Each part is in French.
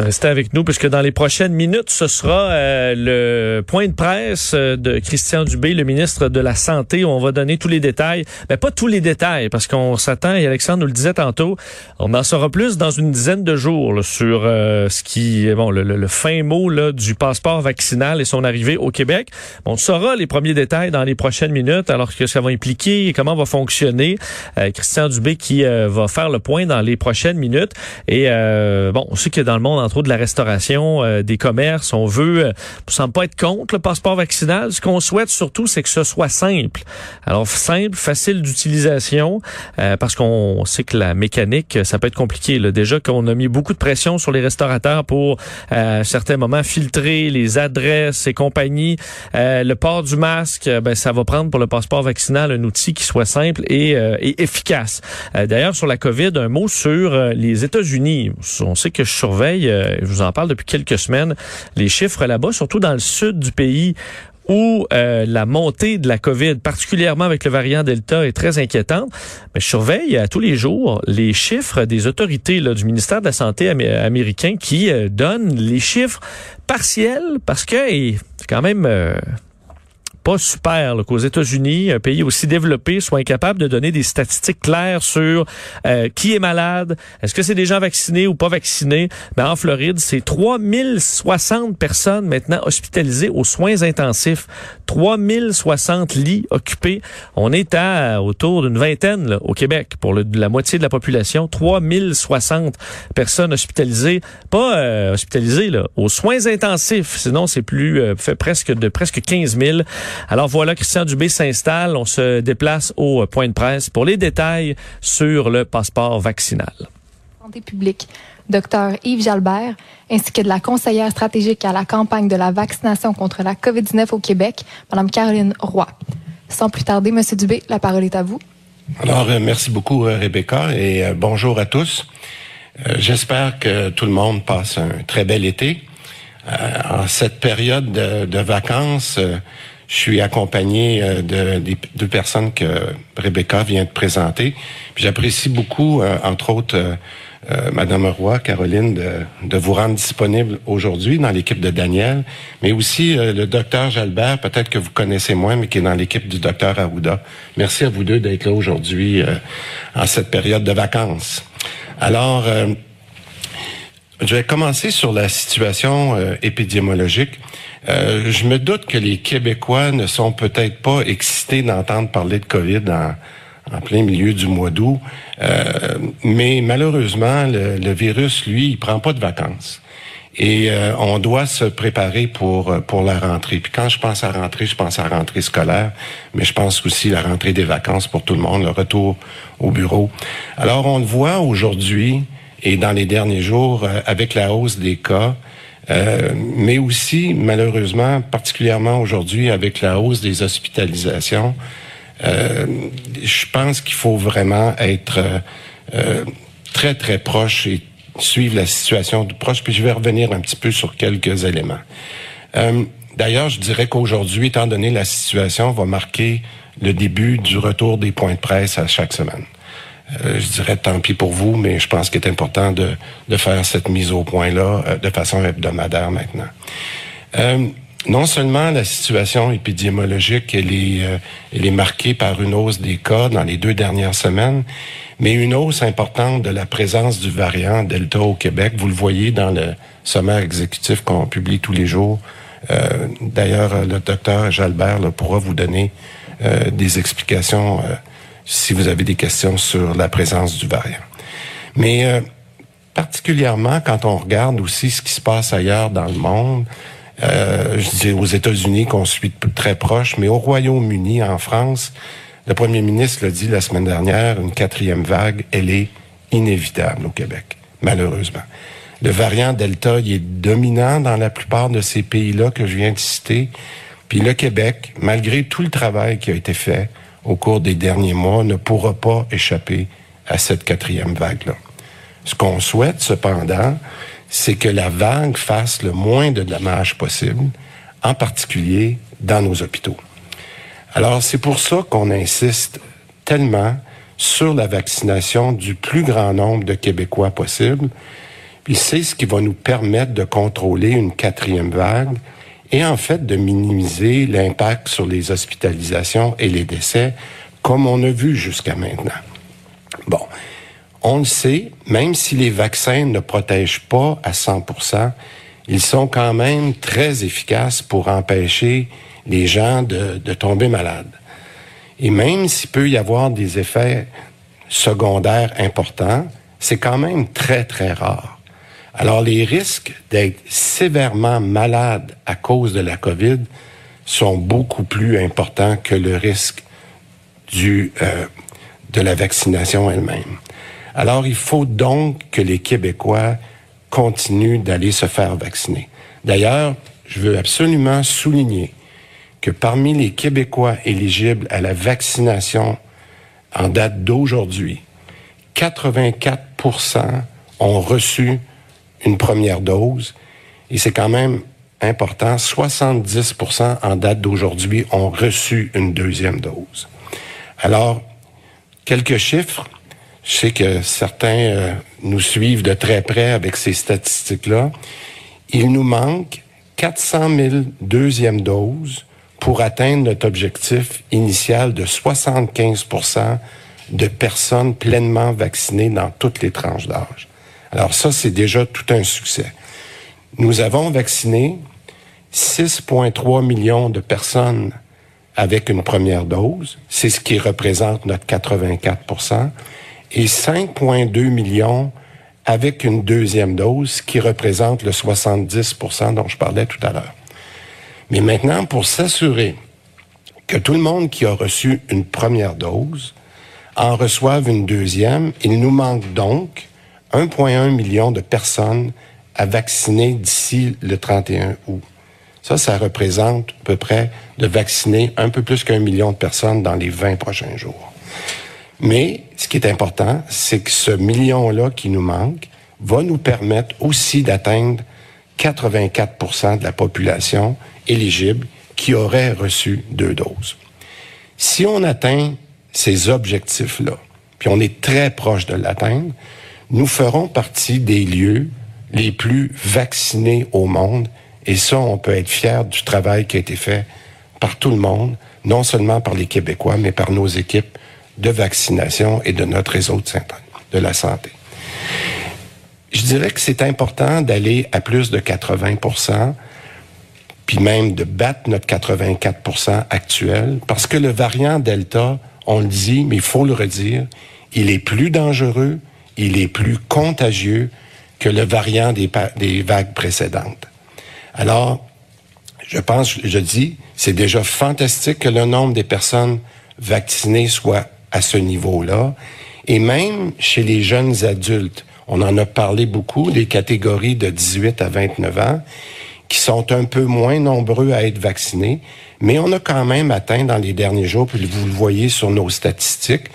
Restez avec nous puisque dans les prochaines minutes, ce sera euh, le point de presse euh, de Christian Dubé, le ministre de la Santé, où on va donner tous les détails. Mais pas tous les détails parce qu'on s'attend, et Alexandre nous le disait tantôt, on en saura plus dans une dizaine de jours sur euh, ce qui bon, le, fin mot là, du passeport vaccinal et son arrivée au Québec. On saura les premiers détails dans les prochaines minutes, alors que ça va impliquer et comment va fonctionner. Christian Dubé qui va faire le point dans les prochaines minutes. Et bon, on sait que dans le monde trop de la restauration, euh, des commerces. On veut, euh, semble pas être contre le passeport vaccinal. Ce qu'on souhaite surtout, c'est que ce soit simple. Alors simple, facile d'utilisation, euh, parce qu'on sait que la mécanique, ça peut être compliqué. Là. Déjà qu'on a mis beaucoup de pression sur les restaurateurs pour, à certains moments, filtrer les adresses et compagnie. le port du masque, ben, ça va prendre pour le passeport vaccinal un outil qui soit simple et, et efficace. D'ailleurs, sur la COVID, un mot sur les États-Unis. On sait que je surveille euh, je vous en parle depuis quelques semaines, les chiffres là-bas, surtout dans le sud du pays, où euh, la montée de la COVID, particulièrement avec le variant Delta, est très inquiétante. Mais je surveille à tous les jours les chiffres des autorités du ministère de la Santé américain qui euh, donnent les chiffres partiels parce que c'est quand même pas super qu'aux États-Unis, un pays aussi développé, soit incapable de donner des statistiques claires sur euh, qui est malade, est-ce que c'est des gens vaccinés ou pas vaccinés. Ben, en Floride, c'est 3060 personnes maintenant hospitalisées aux soins intensifs. 3060 lits occupés. On est à autour d'une vingtaine au Québec pour la moitié de la population. 3060 personnes hospitalisées, pas euh, hospitalisées aux soins intensifs. Sinon, c'est plus euh, fait presque de presque 15 000. Alors voilà, Christian Dubé s'installe. On se déplace au point de presse pour les détails sur le passeport vaccinal. Santé publique. Dr Yves Jalbert, ainsi que de la conseillère stratégique à la campagne de la vaccination contre la COVID-19 au Québec, Mme Caroline Roy. Sans plus tarder, M. Dubé, la parole est à vous. Alors, euh, merci beaucoup, euh, Rebecca, et euh, bonjour à tous. J'espère que tout le monde passe un très bel été. en cette période de vacances, je suis accompagné euh, de, deux personnes que Rebecca vient de présenter. J'apprécie beaucoup, euh, entre autres, euh, Madame Roy, Caroline, de, de vous rendre disponible aujourd'hui dans l'équipe de Daniel, mais aussi le docteur Jalbert, peut-être que vous connaissez moins, mais qui est dans l'équipe du docteur Arruda. Merci à vous deux d'être là aujourd'hui en cette période de vacances. Alors, je vais commencer sur la situation épidémiologique. Euh, je me doute que les Québécois ne sont peut-être pas excités d'entendre parler de COVID en, plein milieu du mois d'août, euh, mais malheureusement, le, virus, lui, il prend pas de vacances. Et euh, on doit se préparer pour pour la rentrée. Puis quand je pense à rentrée, je pense à rentrée scolaire, mais je pense aussi à la rentrée des vacances pour tout le monde, le retour au bureau. Alors on le voit aujourd'hui et dans les derniers jours avec la hausse des cas, euh, mais aussi, malheureusement, particulièrement aujourd'hui avec la hausse des hospitalisations, euh, je pense qu'il faut vraiment être euh, très, très proche et suivre la situation de proche. Puis je vais revenir un petit peu sur quelques éléments. D'ailleurs, je dirais qu'aujourd'hui, étant donné la situation, va marquer le début du retour des points de presse à chaque semaine. Euh, je dirais tant pis pour vous, mais je pense qu'il est important de, de faire cette mise au point-là euh, de façon hebdomadaire maintenant. Euh, non seulement la situation épidémiologique, elle est, elle est marquée par une hausse des cas dans les deux dernières semaines, mais une hausse importante de la présence du variant Delta au Québec. Vous le voyez dans le sommaire exécutif qu'on publie tous les jours. D'ailleurs, le docteur Jalbert pourra vous donner des explications si vous avez des questions sur la présence du variant. Mais euh, particulièrement quand on regarde aussi ce qui se passe ailleurs dans le monde, euh, je dis aux États-Unis qu'on suit très proche, mais au Royaume-Uni, en France, le premier ministre l'a dit la semaine dernière, une quatrième vague, elle est inévitable au Québec, malheureusement. Le variant Delta, il est dominant dans la plupart de ces pays-là que je viens de citer. Puis le Québec, malgré tout le travail qui a été fait, au cours des derniers mois ne pourra pas échapper à cette quatrième vague-là. Ce qu'on souhaite, cependant, c'est que la vague fasse le moins de dommages possible, en particulier dans nos hôpitaux. Alors, c'est pour ça qu'on insiste tellement sur la vaccination du plus grand nombre de Québécois possible. Puis c'est ce qui va nous permettre de contrôler une quatrième vague et en fait de minimiser l'impact sur les hospitalisations et les décès, comme on a vu jusqu'à maintenant. Bon, on le sait, même si les vaccins ne protègent pas à 100% ils sont quand même très efficaces pour empêcher les gens de, de tomber malades. Et même s'il peut y avoir des effets secondaires importants, c'est quand même très, très rare. Alors, les risques d'être sévèrement malade à cause de la COVID sont beaucoup plus importants que le risque du, euh, de la vaccination elle-même. Alors, il faut donc que les Québécois continuent d'aller se faire vacciner. D'ailleurs, je veux absolument souligner que parmi les Québécois éligibles à la vaccination en date d'aujourd'hui, 84% ont reçu une première dose et c'est quand même important, 70% en date d'aujourd'hui ont reçu une deuxième dose. Alors, quelques chiffres. Je sais que certains euh, nous suivent de très près avec ces statistiques-là. Il nous manque 400 000 deuxièmes doses pour atteindre notre objectif initial de 75% de personnes pleinement vaccinées dans toutes les tranches d'âge. Alors ça, c'est déjà tout un succès. Nous avons vacciné 6,3 millions de personnes avec une première dose, c'est ce qui représente notre 84% et 5,2 millions avec une deuxième dose, ce qui représente le 70% dont je parlais tout à l'heure. Mais maintenant, pour s'assurer que tout le monde qui a reçu une première dose en reçoive une deuxième, il nous manque donc 1,1 million de personnes à vacciner d'ici le 31 août. Ça, ça représente à peu près de vacciner un peu plus qu'un million de personnes dans les 20 prochains jours. Mais ce qui est important, c'est que ce million-là qui nous manque va nous permettre aussi d'atteindre 84% de la population éligible qui aurait reçu deux doses. Si on atteint ces objectifs-là, puis on est très proche de l'atteindre, nous ferons partie des lieux les plus vaccinés au monde. Et ça, on peut être fier du travail qui a été fait par tout le monde, non seulement par les Québécois, mais par nos équipes de vaccination et de notre réseau de, de la santé. Je dirais que c'est important d'aller à plus de 80% puis même de battre notre 84% actuel, parce que le variant Delta, on le dit, mais il faut le redire, il est plus dangereux, il est plus contagieux que le variant des, vagues précédentes. Alors, je pense, je dis, c'est déjà fantastique que le nombre des personnes vaccinées soit à ce niveau-là. Et même chez les jeunes adultes, on en a parlé beaucoup, des catégories de 18 à 29 ans, qui sont un peu moins nombreux à être vaccinés, mais on a quand même atteint dans les derniers jours, puis vous le voyez sur nos statistiques,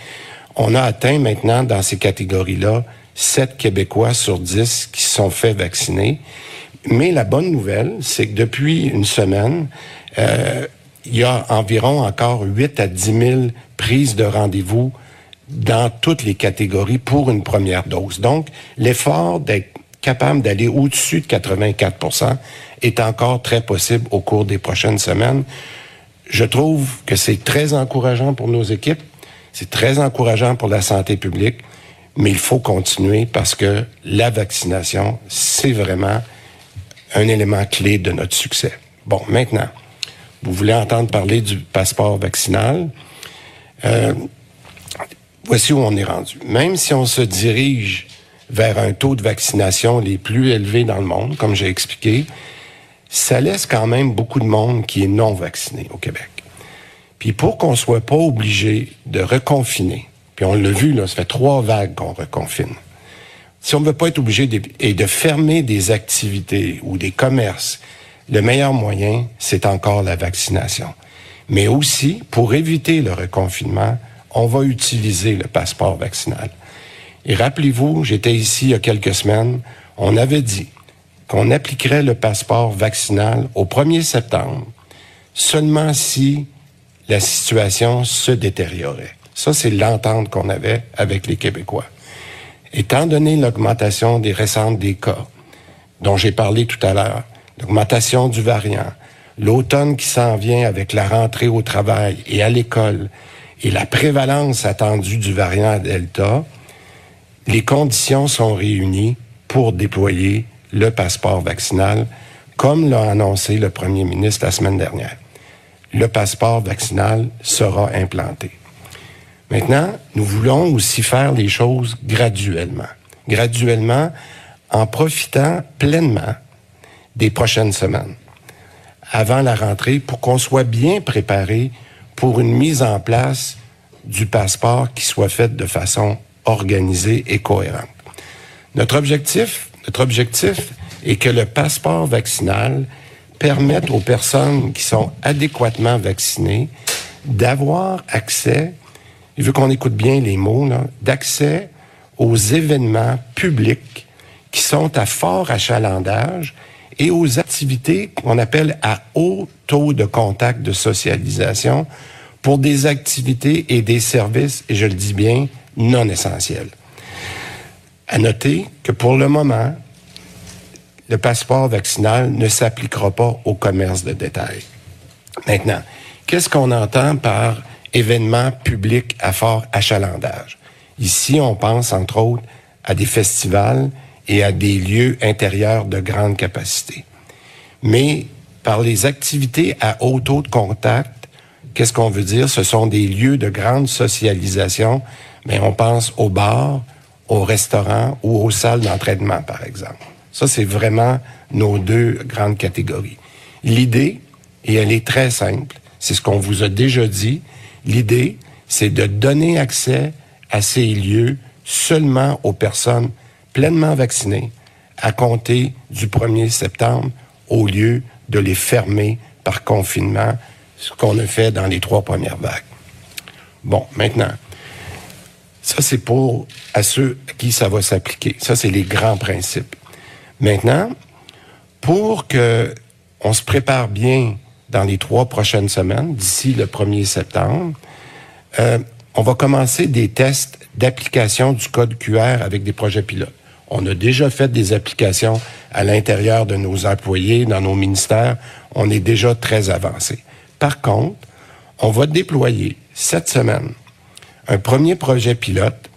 on a atteint maintenant dans ces catégories-là 7 Québécois sur 10 qui sont faits vacciner. Mais la bonne nouvelle, c'est que depuis une semaine, euh, il y a environ encore 8 à 10 000 prises de rendez-vous dans toutes les catégories pour une première dose. Donc, l'effort d'être capable d'aller au-dessus de 84% est encore très possible au cours des prochaines semaines. Je trouve que c'est très encourageant pour nos équipes. C'est très encourageant pour la santé publique, mais il faut continuer parce que la vaccination, c'est vraiment un élément clé de notre succès. Bon, maintenant, vous voulez entendre parler du passeport vaccinal. Euh, voici où on est rendu. Même si on se dirige vers un taux de vaccination les plus élevés dans le monde, comme j'ai expliqué, ça laisse quand même beaucoup de monde qui est non vacciné au Québec. Puis pour qu'on soit pas obligé de reconfiner, puis on l'a vu, là, ça fait trois vagues qu'on reconfine. Si on ne veut pas être obligé et de fermer des activités ou des commerces, le meilleur moyen, c'est encore la vaccination. Mais aussi, pour éviter le reconfinement, on va utiliser le passeport vaccinal. Et rappelez-vous, j'étais ici il y a quelques semaines, on avait dit qu'on appliquerait le passeport vaccinal au 1er septembre seulement si la situation se détériorait. Ça, c'est l'entente qu'on avait avec les Québécois. Étant donné l'augmentation des récentes des cas, dont j'ai parlé tout à l'heure, l'augmentation du variant, l'automne qui s'en vient avec la rentrée au travail et à l'école, et la prévalence attendue du variant Delta, les conditions sont réunies pour déployer le passeport vaccinal, comme l'a annoncé le premier ministre la semaine dernière. Le passeport vaccinal sera implanté. Maintenant, nous voulons aussi faire les choses graduellement. Graduellement, en profitant pleinement des prochaines semaines, avant la rentrée, pour qu'on soit bien préparé pour une mise en place du passeport qui soit faite de façon organisée et cohérente. Notre objectif, notre objectif est que le passeport vaccinal permette aux personnes qui sont adéquatement vaccinées d'avoir accès, il veut qu'on écoute bien les mots, d'accès aux événements publics qui sont à fort achalandage et aux activités qu'on appelle à haut taux de contact de socialisation pour des activités et des services, et je le dis bien, non essentiels. À noter que pour le moment, le passeport vaccinal ne s'appliquera pas au commerce de détail. Maintenant, qu'est-ce qu'on entend par événement public à fort achalandage? Ici, on pense entre autres à des festivals et à des lieux intérieurs de grande capacité. Mais par les activités à haut taux de contact, qu'est-ce qu'on veut dire? Ce sont des lieux de grande socialisation, mais on pense aux bars, aux restaurants ou aux salles d'entraînement, par exemple. Ça, c'est vraiment nos deux grandes catégories. L'idée, et elle est très simple, c'est ce qu'on vous a déjà dit, l'idée, c'est de donner accès à ces lieux seulement aux personnes pleinement vaccinées à compter du 1er septembre au lieu de les fermer par confinement, ce qu'on a fait dans les trois premières vagues. Bon, maintenant, ça c'est pour à ceux à qui ça va s'appliquer. Ça c'est les grands principes. Maintenant, pour que on se prépare bien dans les trois prochaines semaines, d'ici le 1er septembre, euh, on va commencer des tests d'application du code QR avec des projets pilotes. On a déjà fait des applications à l'intérieur de nos employés, dans nos ministères. On est déjà très avancé. Par contre, on va déployer cette semaine un premier projet pilote.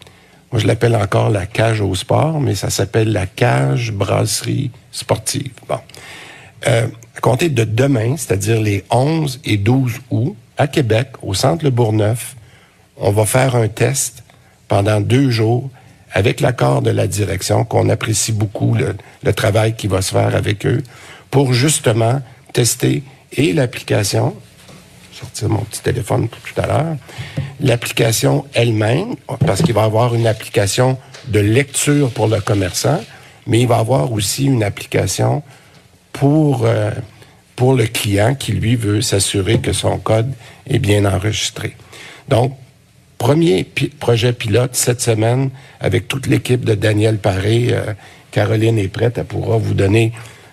Moi, je l'appelle encore la cage au sport, mais ça s'appelle la cage brasserie sportive. Bon. Euh, à compter de demain, c'est-à-dire les 11 et 12 août, à Québec, au Centre Le Bourgneuf, on va faire un test pendant deux jours avec l'accord de la direction, qu'on apprécie beaucoup le, travail qui va se faire avec eux, pour justement tester et l'application, sortir mon petit téléphone tout à l'heure, l'application elle-même, parce qu'il va y avoir une application de lecture pour le commerçant, mais il va y avoir aussi une application pour, euh, pour le client qui, lui, veut s'assurer que son code est bien enregistré. Donc, Premier projet pilote cette semaine avec toute l'équipe de Daniel Paré. Euh, Caroline est prête, elle pourra vous donner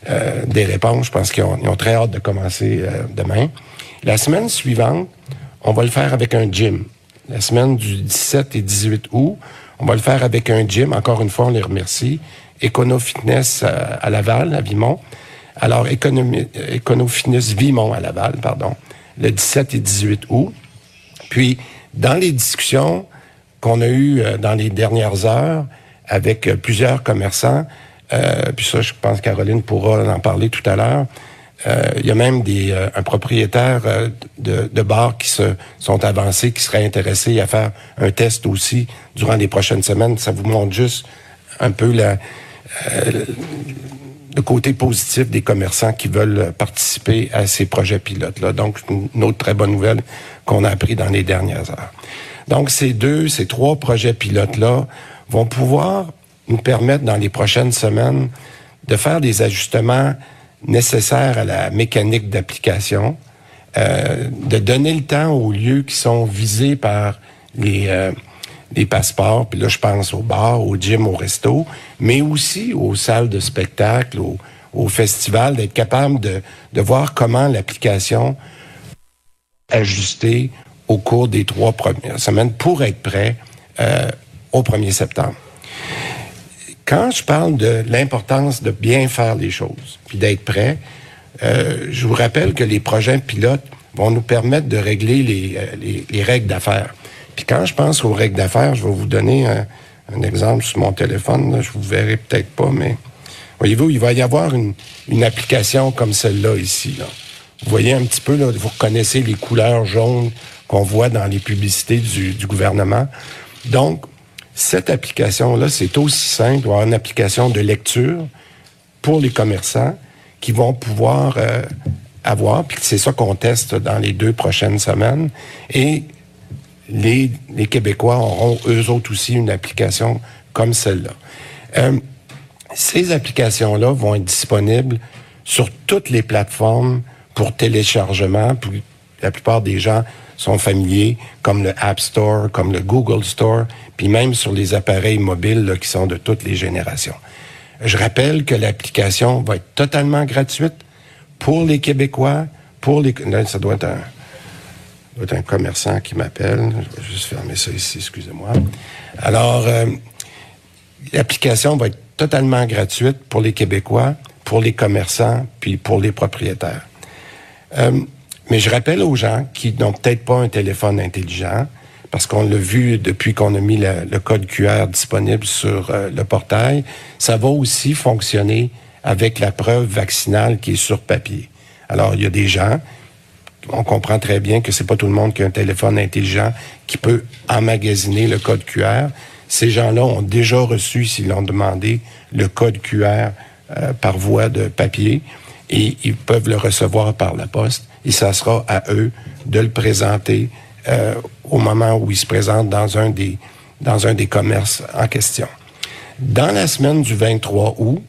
euh, des réponses. Je pense qu'ils ont, très hâte de commencer demain. La semaine suivante, on va le faire avec un gym. La semaine du 17 et 18 août, on va le faire avec un gym. Encore une fois, on les remercie. Econo Fitness à, Laval, à Vimont. Alors, Econo Fitness Vimont à Laval, pardon, le 17 et 18 août. Puis, dans les discussions qu'on a eues euh, dans les dernières heures avec euh, plusieurs commerçants, euh, puis ça, je pense Caroline pourra en parler tout à l'heure, il y a même des, un propriétaire de, de bar qui se sont avancés, qui serait intéressé à faire un test aussi durant les prochaines semaines. Ça vous montre juste un peu la, le côté positif des commerçants qui veulent participer à ces projets pilotes-là. Donc, une autre très bonne nouvelle qu'on a appris dans les dernières heures. Donc, ces deux, ces trois projets pilotes-là vont pouvoir nous permettre dans les prochaines semaines de faire des ajustements nécessaires à la mécanique d'application, euh, de donner le temps aux lieux qui sont visés par les, euh, les passeports, puis là je pense au bar, au gym, au resto, mais aussi aux salles de spectacle, au, au festival, d'être capable de, de voir comment l'application ajuster au cours des trois premières semaines pour être prêt euh, au 1er septembre. Quand je parle de l'importance de bien faire les choses, puis d'être prêt, euh, je vous rappelle que les projets pilotes vont nous permettre de régler les, euh, les, règles d'affaires. Puis quand je pense aux règles d'affaires, je vais vous donner un, exemple sur mon téléphone. je vous verrai peut-être pas, mais voyez-vous, il va y avoir une, une application comme celle-là ici. Là. Vous voyez un petit peu, là, vous reconnaissez les couleurs jaunes qu'on voit dans les publicités du, du gouvernement. Donc, cette application-là, c'est aussi simple, une application de lecture pour les commerçants qui vont pouvoir euh, avoir, puis c'est ça qu'on teste dans les deux prochaines semaines. Et les, les, Québécois auront eux autres aussi une application comme celle-là. Euh, ces applications-là vont être disponibles sur toutes les plateformes pour téléchargement. Puis la plupart des gens sont familiers, comme le App Store, comme le Google Store, puis même sur les appareils mobiles qui sont de toutes les générations. Je rappelle que l'application va être totalement gratuite pour les Québécois, pour les... Là, ça doit être un, être un commerçant qui m'appelle. Je vais juste fermer ça ici, excusez-moi. Alors, euh, l'application va être totalement gratuite pour les Québécois, pour les commerçants, puis pour les propriétaires. Euh, mais je rappelle aux gens qui n'ont peut-être pas un téléphone intelligent, parce qu'on l'a vu depuis qu'on a mis le, code QR disponible sur euh, le portail, ça va aussi fonctionner avec la preuve vaccinale qui est sur papier. Alors, il y a des gens, on comprend très bien que c'est pas tout le monde qui a un téléphone intelligent qui peut emmagasiner le code QR. Ces gens-là ont déjà reçu, s'ils l'ont demandé, le code QR euh, par voie de papier et ils peuvent le recevoir par la poste et ça sera à eux de le présenter euh, au moment où ils se présentent dans un des dans un des commerces en question. Dans la semaine du 23 août,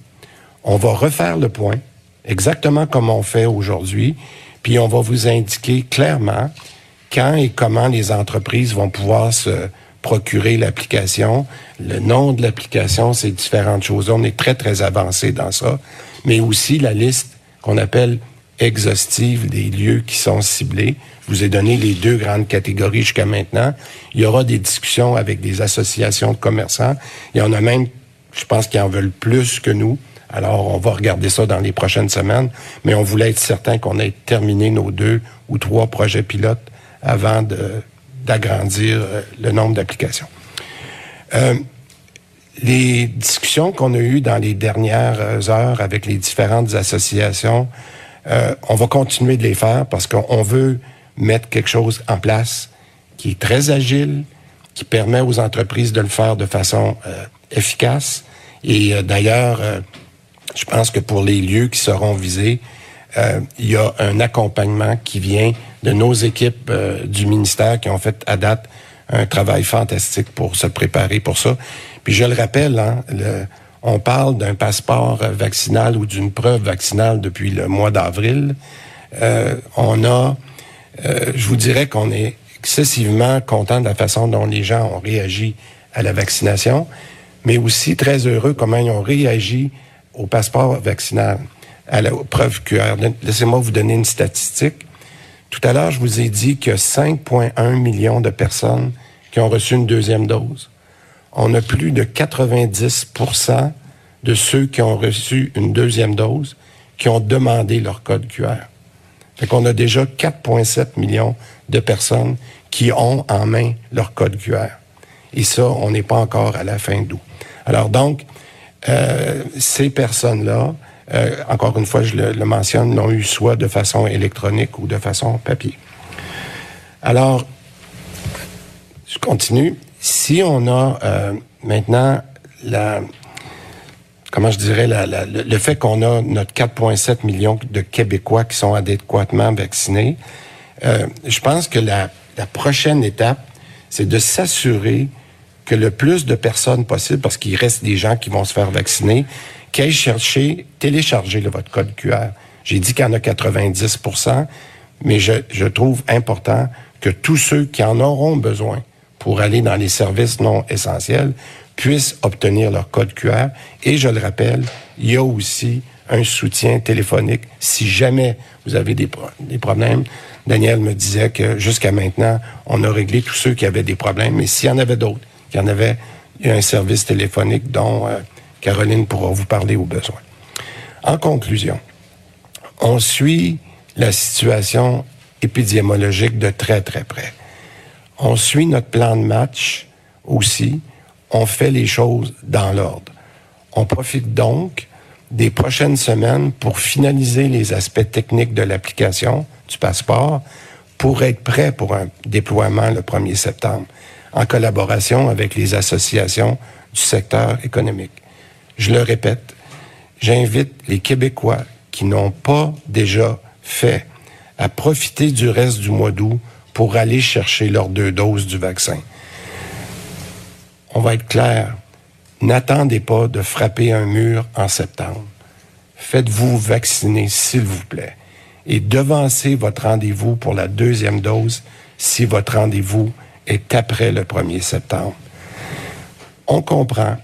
on va refaire le point, exactement comme on fait aujourd'hui, puis on va vous indiquer clairement quand et comment les entreprises vont pouvoir se procurer l'application, le nom de l'application, c'est différentes choses. On est très, très avancé dans ça, mais aussi la liste qu'on appelle exhaustive des lieux qui sont ciblés. Je vous ai donné les deux grandes catégories jusqu'à maintenant. Il y aura des discussions avec des associations de commerçants. Il y en a même, je pense, qui en veulent plus que nous. Alors, on va regarder ça dans les prochaines semaines, mais on voulait être certain qu'on ait terminé nos deux ou trois projets pilotes avant d'agrandir euh, le nombre d'applications. Euh, les discussions qu'on a eues dans les dernières heures avec les différentes associations, euh, on va continuer de les faire parce qu'on veut mettre quelque chose en place qui est très agile, qui permet aux entreprises de le faire de façon euh, efficace. Et euh, d'ailleurs, je pense que pour les lieux qui seront visés, il y a un accompagnement qui vient de nos équipes du ministère qui ont fait à date un travail fantastique pour se préparer pour ça. Puis je le rappelle, hein, on parle d'un passeport vaccinal ou d'une preuve vaccinale depuis le mois d'avril. Euh, on a, euh, je vous dirais qu'on est excessivement content de la façon dont les gens ont réagi à la vaccination, mais aussi très heureux comment ils ont réagi au passeport vaccinal, à la preuve QR. Laissez-moi vous donner une statistique. Tout à l'heure, je vous ai dit a 5,1 millions de personnes qui ont reçu une deuxième dose on a plus de 90% de ceux qui ont reçu une deuxième dose qui ont demandé leur code QR. Fait qu'on a déjà 4,7 millions de personnes qui ont en main leur code QR. Et ça, on n'est pas encore à la fin d'août. Alors donc, euh, ces personnes-là, euh, encore une fois, je le, mentionne, l'ont eu soit de façon électronique ou de façon papier. Alors, je continue. Si on a euh, maintenant la comment je dirais le, fait qu'on a notre 4,7 millions de Québécois qui sont adéquatement vaccinés, euh, je pense que la, prochaine étape, c'est de s'assurer que le plus de personnes possible, parce qu'il reste des gens qui vont se faire vacciner, qu'aillent chercher, télécharger votre code QR. J'ai dit qu'il y en a 90% mais je, je trouve important que tous ceux qui en auront besoin, pour aller dans les services non essentiels puissent obtenir leur code QR. Et je le rappelle, il y a aussi un soutien téléphonique si jamais vous avez des, des problèmes. Daniel me disait que jusqu'à maintenant, on a réglé tous ceux qui avaient des problèmes, mais s'il y en avait d'autres, qui en avaient Il y a un service téléphonique dont euh, Caroline pourra vous parler au besoin. En conclusion, on suit la situation épidémiologique de très très près. On suit notre plan de match aussi. On fait les choses dans l'ordre. On profite donc des prochaines semaines pour finaliser les aspects techniques de l'application du passeport pour être prêt pour un déploiement le 1er septembre, en collaboration avec les associations du secteur économique. Je le répète, j'invite les Québécois qui n'ont pas déjà fait à profiter du reste du mois d'août pour aller chercher leurs deux doses du vaccin. On va être clair, n'attendez pas de frapper un mur en septembre. Faites-vous vacciner, s'il vous plaît, et devancez votre rendez-vous pour la deuxième dose si votre rendez-vous est après le 1er septembre. On comprend,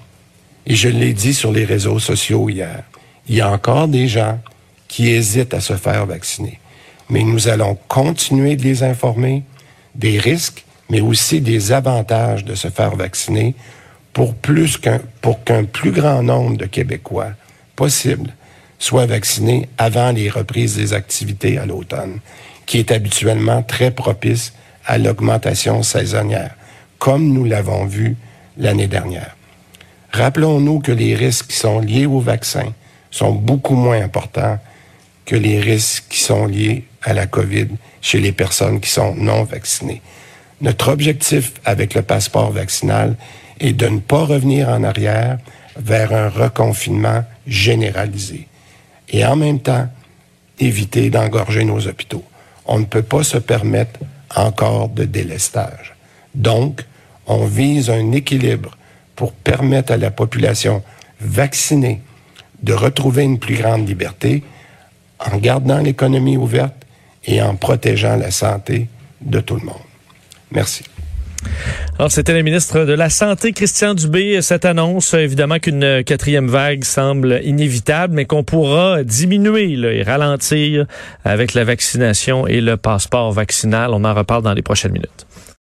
et je l'ai dit sur les réseaux sociaux hier, il y a encore des gens qui hésitent à se faire vacciner. Mais nous allons continuer de les informer des risques, mais aussi des avantages de se faire vacciner pour plus qu'un, pour qu'un plus grand nombre de Québécois possible soient vaccinés avant les reprises des activités à l'automne, qui est habituellement très propice à l'augmentation saisonnière, comme nous l'avons vu l'année dernière. Rappelons-nous que les risques qui sont liés au vaccin sont beaucoup moins importants que les risques qui sont liés à la COVID chez les personnes qui sont non vaccinées. Notre objectif avec le passeport vaccinal est de ne pas revenir en arrière vers un reconfinement généralisé et en même temps éviter d'engorger nos hôpitaux. On ne peut pas se permettre encore de délestage. Donc, on vise un équilibre pour permettre à la population vaccinée de retrouver une plus grande liberté en gardant l'économie ouverte et en protégeant la santé de tout le monde. Merci. Alors, c'était le ministre de la Santé, Christian Dubé. Cette annonce, évidemment qu'une quatrième vague semble inévitable, mais qu'on pourra diminuer et ralentir avec la vaccination et le passeport vaccinal. On en reparle dans les prochaines minutes.